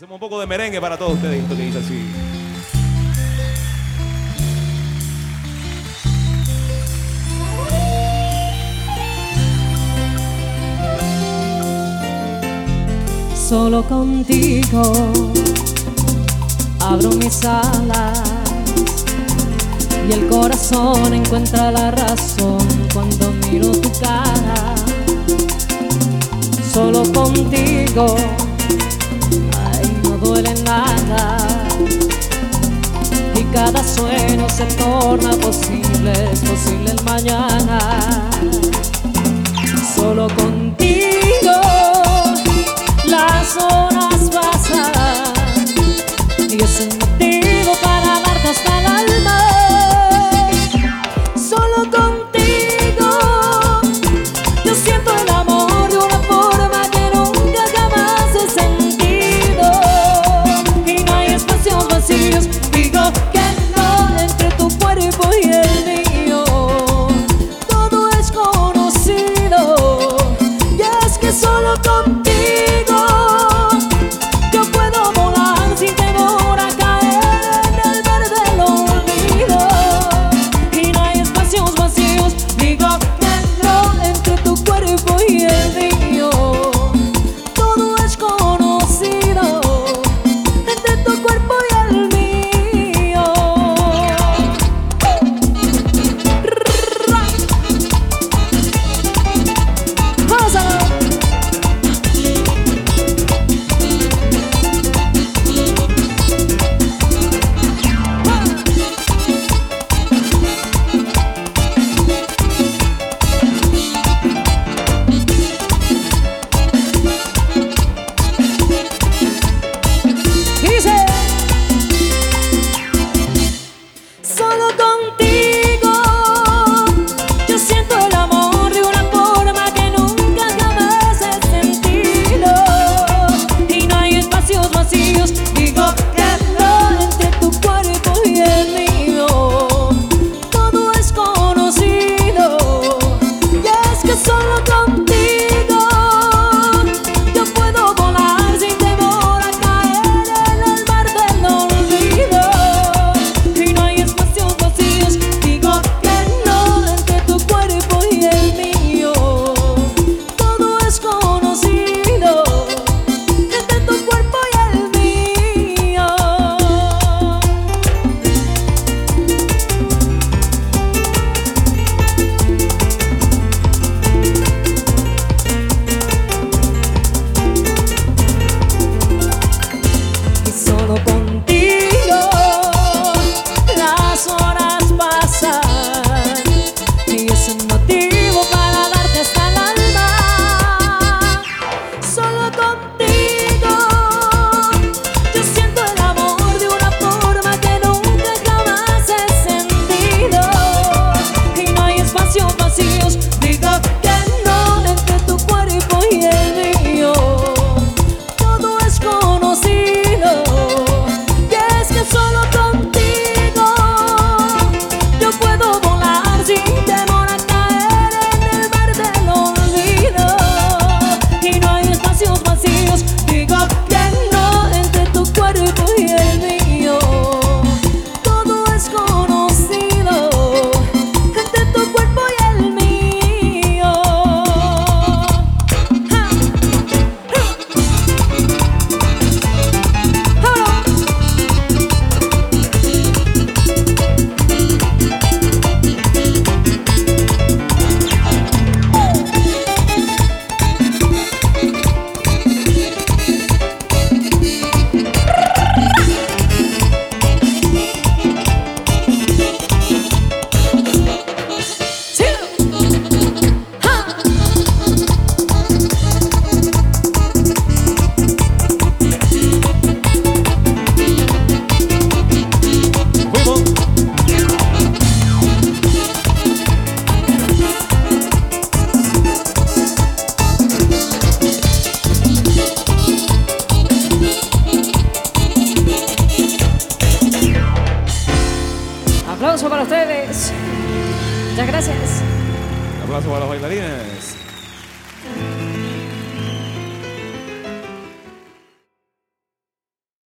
Hacemos un poco de merengue para todos ustedes, esto que dice así. Solo contigo abro mis alas y el corazón encuentra la razón cuando miro tu cara. Solo contigo y cada sueño se torna posible, posible el mañana. Muchas gracias. Un aplauso para los bailarines.